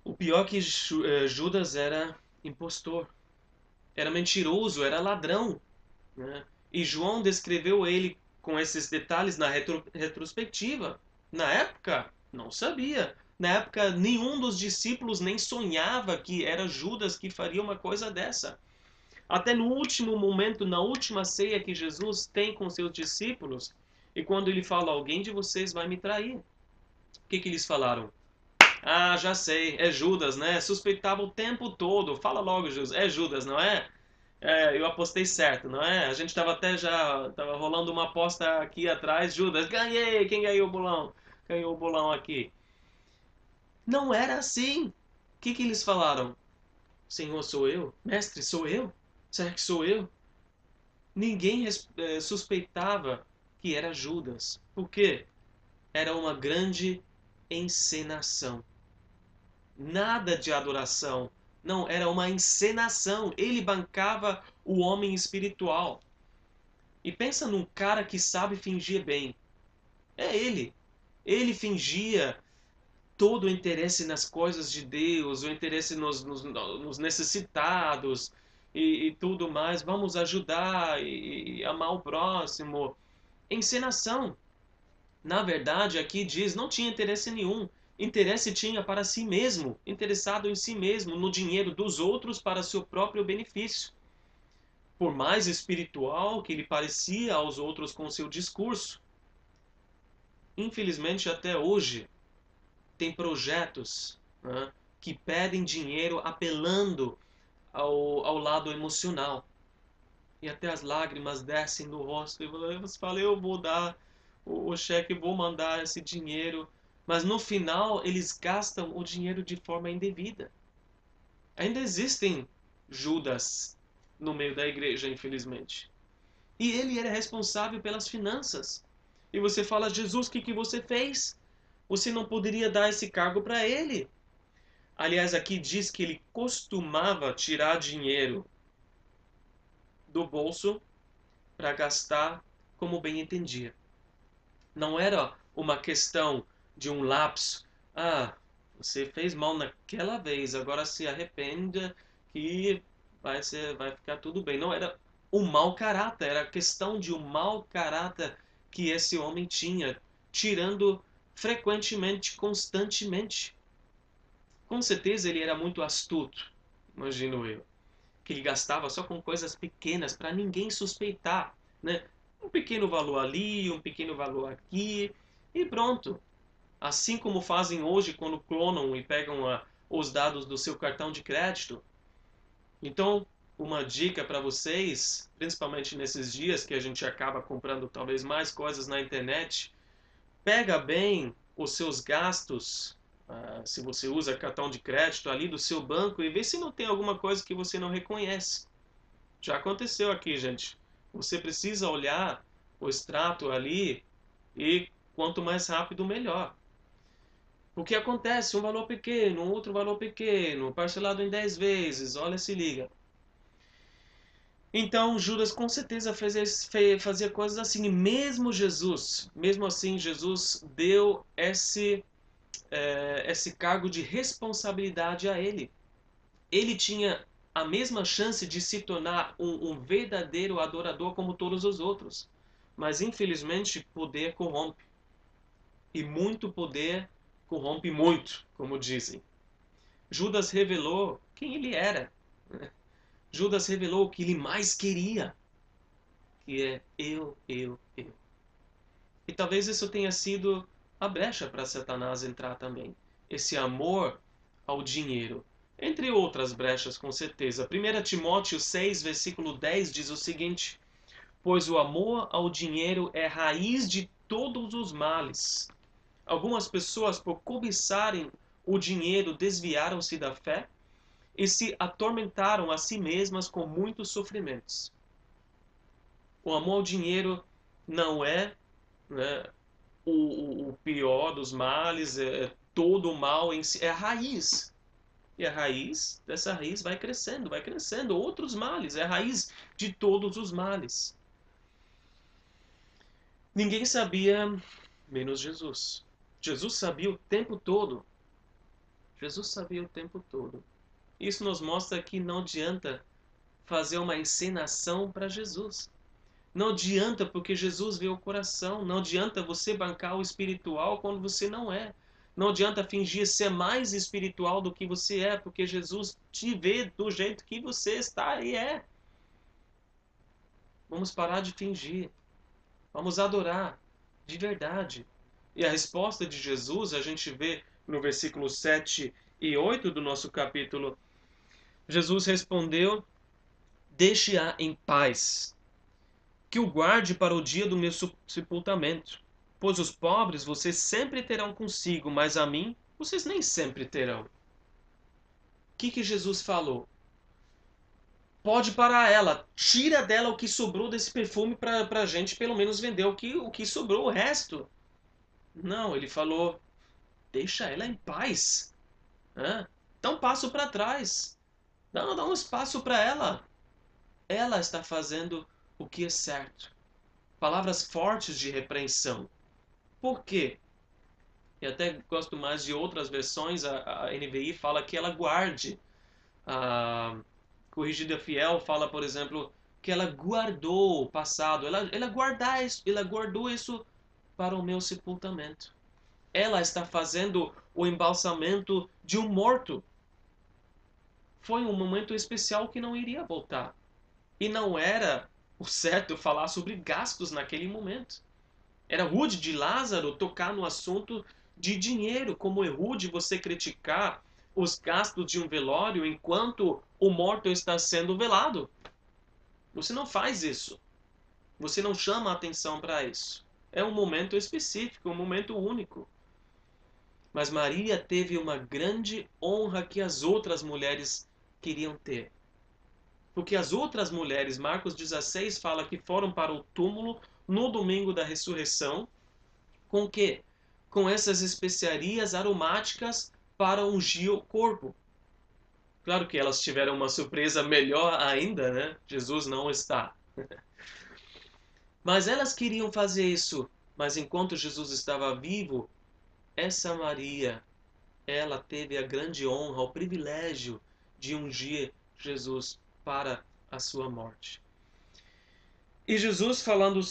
A: O pior que eh, Judas era impostor, era mentiroso, era ladrão. Né? E João descreveu ele com esses detalhes na retro, retrospectiva. Na época, não sabia. Na época, nenhum dos discípulos nem sonhava que era Judas que faria uma coisa dessa. Até no último momento, na última ceia que Jesus tem com seus discípulos, e quando ele fala: Alguém de vocês vai me trair. O que, que eles falaram? Ah, já sei, é Judas, né? Suspeitava o tempo todo. Fala logo, Jesus, é Judas, não é? É, eu apostei certo, não é? A gente estava até já, tava rolando uma aposta aqui atrás. Judas, ganhei! Quem ganhou o bolão? Ganhou o bolão aqui. Não era assim. O que, que eles falaram? Senhor, sou eu? Mestre, sou eu? Será que sou eu? Ninguém eh, suspeitava que era Judas. Por quê? Era uma grande encenação. Nada de adoração. Não, era uma encenação. Ele bancava o homem espiritual. E pensa num cara que sabe fingir bem. É ele. Ele fingia todo o interesse nas coisas de Deus, o interesse nos, nos, nos necessitados e, e, tudo mais. Vamos ajudar e, e amar o próximo. Encenação. Na verdade, aqui diz, não tinha interesse nenhum. Interesse tinha para si mesmo, interessado em si mesmo, no dinheiro dos outros para seu próprio benefício. Por mais espiritual que ele parecia aos outros com seu discurso. Infelizmente, até hoje, tem projetos né, que pedem dinheiro apelando ao, ao lado emocional. E até as lágrimas descem do rosto. E você fala, eu vou dar o, o cheque, vou mandar esse dinheiro. Mas no final eles gastam o dinheiro de forma indevida. Ainda existem Judas no meio da igreja, infelizmente. E ele era responsável pelas finanças. E você fala, Jesus, o que, que você fez? você não poderia dar esse cargo para ele. Aliás, aqui diz que ele costumava tirar dinheiro do bolso para gastar como bem entendia. Não era uma questão de um lapso. Ah, você fez mal naquela vez, agora se arrependa que vai, ser, vai ficar tudo bem. Não era o mau caráter, era questão de um mau caráter que esse homem tinha, tirando frequentemente, constantemente. Com certeza ele era muito astuto, imagino eu. Que ele gastava só com coisas pequenas para ninguém suspeitar, né? Um pequeno valor ali, um pequeno valor aqui e pronto. Assim como fazem hoje quando clonam e pegam a, os dados do seu cartão de crédito. Então, uma dica para vocês, principalmente nesses dias que a gente acaba comprando talvez mais coisas na internet, pega bem os seus gastos, uh, se você usa cartão de crédito ali do seu banco e vê se não tem alguma coisa que você não reconhece. Já aconteceu aqui, gente. Você precisa olhar o extrato ali e quanto mais rápido melhor. O que acontece? Um valor pequeno, outro valor pequeno, parcelado em 10 vezes, olha se liga. Então Judas com certeza fazia coisas assim. E mesmo Jesus, mesmo assim, Jesus deu esse, é, esse cargo de responsabilidade a ele. Ele tinha a mesma chance de se tornar um, um verdadeiro adorador como todos os outros. Mas infelizmente, poder corrompe. E muito poder corrompe muito, como dizem. Judas revelou quem ele era. Judas revelou o que ele mais queria, que é eu, eu, eu. E talvez isso tenha sido a brecha para Satanás entrar também. Esse amor ao dinheiro. Entre outras brechas, com certeza. 1 Timóteo 6, versículo 10 diz o seguinte: Pois o amor ao dinheiro é raiz de todos os males. Algumas pessoas, por cobiçarem o dinheiro, desviaram-se da fé e se atormentaram a si mesmas com muitos sofrimentos. O amor ao dinheiro não é né, o, o, pior dos males, é, é todo o mal em si, é a raiz. E a raiz, dessa raiz vai crescendo, vai crescendo outros males, é a raiz de todos os males. Ninguém sabia, menos Jesus. Jesus sabia o tempo todo. Jesus sabia o tempo todo isso nos mostra que não adianta fazer uma encenação para Jesus. Não adianta porque Jesus vê o coração. Não adianta você bancar o espiritual quando você não é. Não adianta fingir ser mais espiritual do que você é, porque Jesus te vê do jeito que você está e é. Vamos parar de fingir. Vamos adorar de verdade. E a resposta de Jesus a gente vê no versículo 7 e 8 do nosso capítulo Jesus respondeu: Deixe-a em paz, que o guarde para o dia do meu sepultamento. Pois os pobres vocês sempre terão consigo, mas a mim vocês nem sempre terão. O que, que Jesus falou? Pode parar ela, tira dela o que sobrou desse perfume para a gente pelo menos vender o que, o que sobrou, o resto. Não, ele falou, deixa ela em paz. Hã? Dá um passo para trás. Não, dá um espaço para ela. Ela está fazendo o que é certo. Palavras fortes de repreensão. Por quê? E até gosto mais de outras versões. A, a NVI fala que ela guarde. A Corrigida Fiel fala, por exemplo, que ela guardou o passado. Ela, ela, guardar isso, ela guardou isso para o meu sepultamento. Ela está fazendo o embalsamento de um morto foi um momento especial que não iria voltar. E não era o certo falar sobre gastos naquele momento. Era rude de Lázaro tocar no assunto de dinheiro, como é rude você criticar os gastos de um velório enquanto o morto está sendo velado. Você não faz isso. Você não chama atenção para isso. É um momento específico, um momento único. Mas Maria teve uma grande honra que as outras mulheres queriam ter. Porque as outras mulheres, Marcos 16 fala que foram para o túmulo no domingo da ressurreição, com o quê? Com essas especiarias aromáticas para ungir o corpo. Claro que elas tiveram uma surpresa melhor ainda, né? Jesus não está. Mas elas queriam fazer isso, mas enquanto Jesus estava vivo, essa Maria, ela teve a grande honra, o privilégio de ungir Jesus para a sua morte. E Jesus falando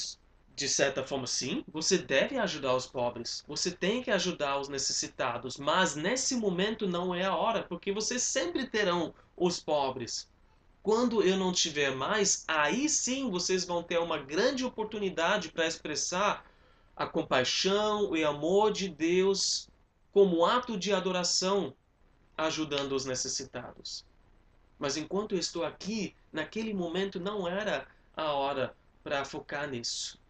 A: de certa forma, sim, você deve ajudar os pobres, você tem que ajudar os necessitados, mas nesse momento não é a hora, porque vocês sempre terão os pobres. Quando eu não tiver mais, aí sim vocês vão ter uma grande oportunidade para expressar a compaixão e amor de Deus como ato de adoração, ajudando os necessitados. Mas enquanto eu estou aqui, naquele momento não era a hora para focar nisso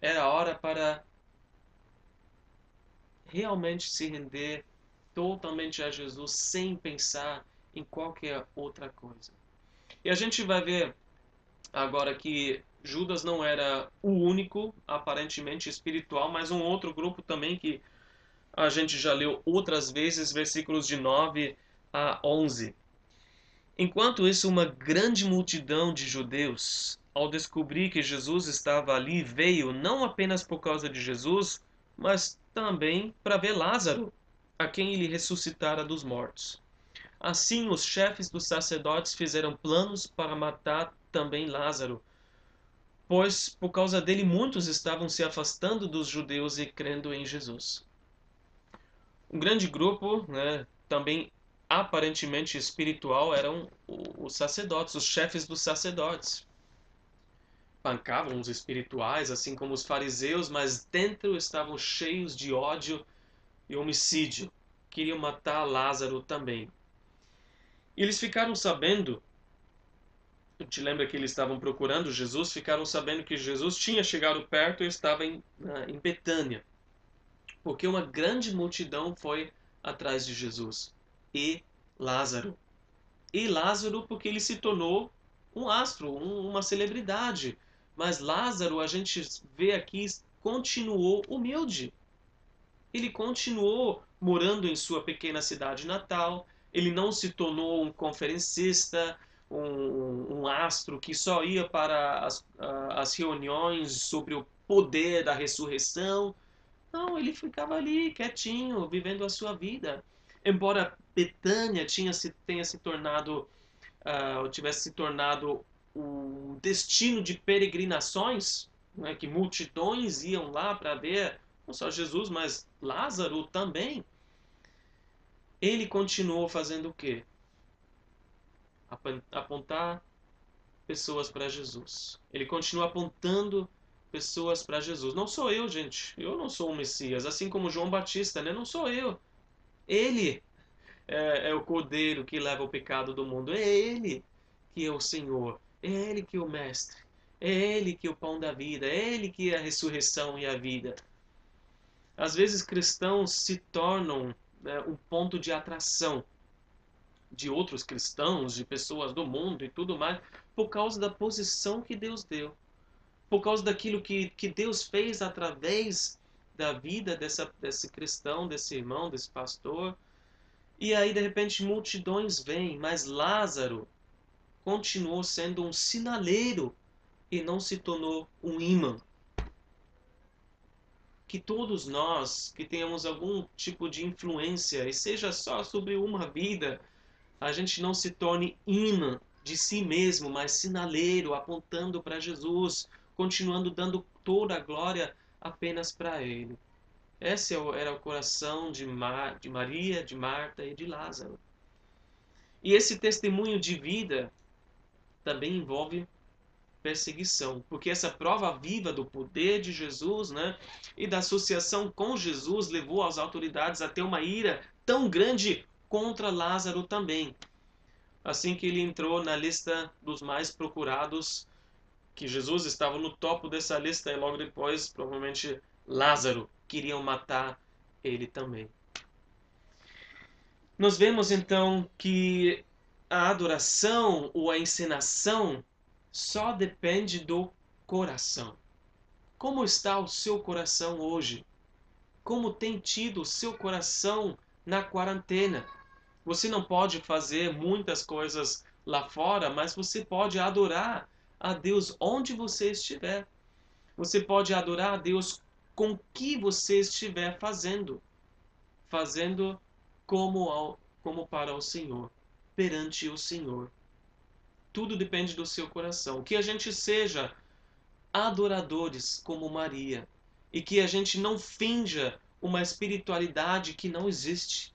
A: era hora para realmente se render totalmente a Jesus sem pensar em qualquer outra coisa. E a gente vai ver agora que Judas não era o único, aparentemente espiritual, mas um outro grupo também que a gente já leu outras vezes, versículos de 9 a 11. Enquanto isso, uma grande multidão de judeus ao descobrir que Jesus estava ali, veio não apenas por causa de Jesus, mas também para ver Lázaro, a quem ele ressuscitara dos mortos. Assim, os chefes dos sacerdotes fizeram planos para matar também Lázaro, pois por causa dele muitos estavam se afastando dos judeus e crendo em Jesus. Um grande grupo, né, também aparentemente espiritual, eram os sacerdotes, os chefes dos sacerdotes pancavam os espirituais, assim como os fariseus, mas dentro estavam cheios de ódio e homicídio. Queriam matar Lázaro também. E eles ficaram sabendo, te lembra que eles estavam procurando Jesus, ficaram sabendo que Jesus tinha chegado perto e estava em, em Betânia. Porque uma grande multidão foi atrás de Jesus. E Lázaro. E Lázaro porque ele se tornou um astro, um, uma celebridade. Mas Lázaro, a gente vê aqui, continuou humilde. Ele continuou morando em sua pequena cidade natal. Ele não se tornou um conferencista, um, um astro que só ia para as, as reuniões sobre o poder da ressurreição. Não, ele ficava ali quietinho, vivendo a sua vida. Embora Betânia tinha se, tenha se tornado, uh, tivesse se tornado o destino de peregrinações, né, que multidões iam lá para ver não só Jesus, mas Lázaro também. Ele continuou fazendo o quê? Apontar pessoas para Jesus. Ele continua apontando pessoas para Jesus. Não sou eu, gente. Eu não sou o Messias. Assim como João Batista, né? Não sou eu. Ele é, é o cordeiro que leva o pecado do mundo. É ele que é o Senhor. É Ele que é o Mestre. É Ele que é o pão da vida. É Ele que é a ressurreição e a vida. Às vezes cristãos se tornam né, um ponto de atração de outros cristãos, de pessoas do mundo e tudo mais, por causa da posição que Deus deu. Por causa daquilo que, que Deus fez através da vida dessa, desse cristão, desse irmão, desse pastor. E aí, de repente, multidões vêm, mas Lázaro, continuou sendo um sinaleiro e não se tornou um imã. Que todos nós que tenhamos algum tipo de influência, e seja só sobre uma vida, a gente não se torne imã de si mesmo, mas sinaleiro, apontando para Jesus, continuando dando toda a glória apenas para Ele. Esse é era o coração de, Mar, de Maria, de Marta e de Lázaro. E esse testemunho de vida também envolve perseguição, porque essa prova viva do poder de Jesus, né, e da associação com Jesus levou as autoridades a ter uma ira tão grande contra Lázaro também. Assim que ele entrou na lista dos mais procurados, que Jesus estava no topo dessa lista e logo depois, provavelmente Lázaro queriam matar ele também. Nós vemos então que a adoração ou a encenação só depende do coração. Como está o seu coração hoje? Como tem tido o seu coração na quarentena? Você não pode fazer muitas coisas lá fora, mas você pode adorar a Deus onde você estiver. Você pode adorar a Deus com o que você estiver fazendo. Fazendo como, ao, como para o Senhor, perante o Senhor. Tudo depende do seu coração. Que a gente seja adoradores como Maria e que a gente não finja uma espiritualidade que não existe,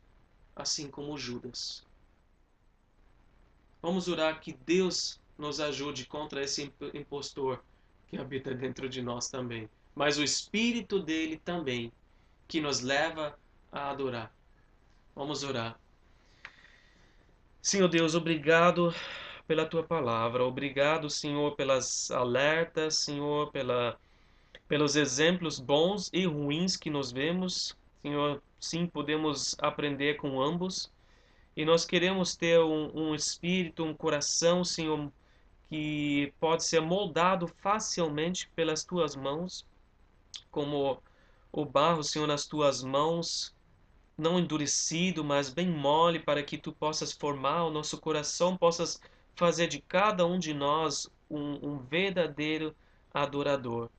A: assim como Judas. Vamos orar que Deus nos ajude contra esse impostor que habita dentro de nós também, mas o espírito dele também, que nos leva a adorar. Vamos orar. Senhor Deus, obrigado pela tua palavra. Obrigado, Senhor, pelas alertas, Senhor, pela, pelos exemplos bons e ruins que nós vemos. Senhor, sim, podemos aprender com ambos. E nós queremos ter um, um espírito, um coração, Senhor, que pode ser moldado facilmente pelas tuas mãos, como o barro, Senhor, nas tuas mãos, não endurecido, mas bem mole, para que tu possas formar o nosso coração, possas fazer de cada um de nós um, um verdadeiro adorador,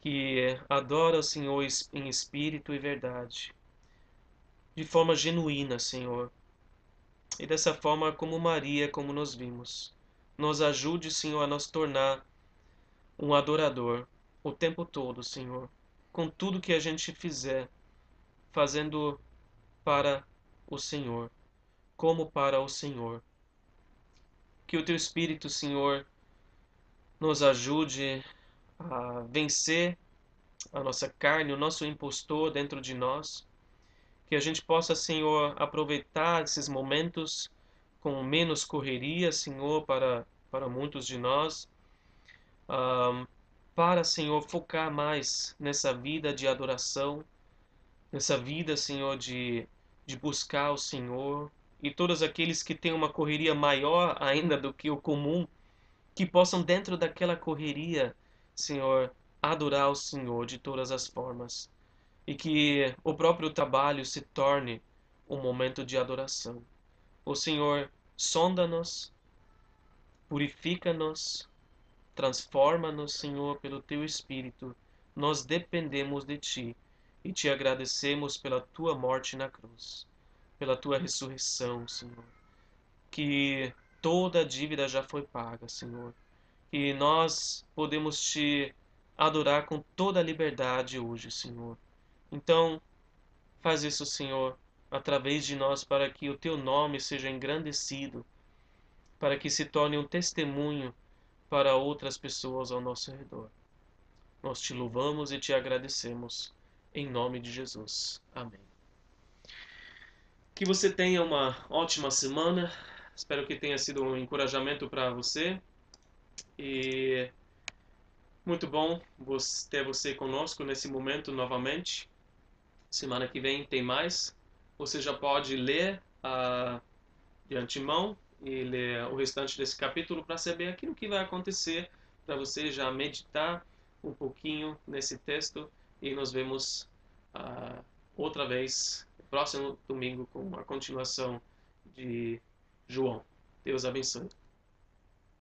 A: que adora o Senhor em espírito e verdade de forma genuína, Senhor. E dessa forma, como Maria, como nós vimos, nos ajude, Senhor, a nos tornar um adorador o tempo todo, Senhor, com tudo que a gente fizer, fazendo para o Senhor, como para o Senhor. Que o teu Espírito, Senhor, nos ajude a vencer a nossa carne, o nosso impostor dentro de nós. Que a gente possa, Senhor, aproveitar esses momentos com menos correria, Senhor, para, para muitos de nós, um, para, Senhor, focar mais nessa vida de adoração, nessa vida, Senhor, de, de buscar o Senhor, e todos aqueles que têm uma correria maior ainda do que o comum, que possam, dentro daquela correria, Senhor, adorar o Senhor de todas as formas e que o próprio trabalho se torne um momento de adoração. O Senhor sonda-nos, purifica-nos, transforma-nos, Senhor, pelo teu Espírito. Nós dependemos de ti e te agradecemos pela tua morte na cruz, pela tua ressurreição, Senhor. Que toda a dívida já foi paga, Senhor. E nós podemos te adorar com toda a liberdade hoje, Senhor. Então, faz isso, Senhor, através de nós, para que o teu nome seja engrandecido, para que se torne um testemunho para outras pessoas ao nosso redor. Nós te louvamos e te agradecemos, em nome de Jesus. Amém. Que você tenha uma ótima semana. Espero que tenha sido um encorajamento para você. E muito bom ter você conosco nesse momento novamente. Semana que vem tem mais. Você já pode ler uh, de antemão e ler o restante desse capítulo para saber aquilo que vai acontecer, para você já meditar um pouquinho nesse texto e nos vemos uh, outra vez próximo domingo com a continuação de João. Deus abençoe.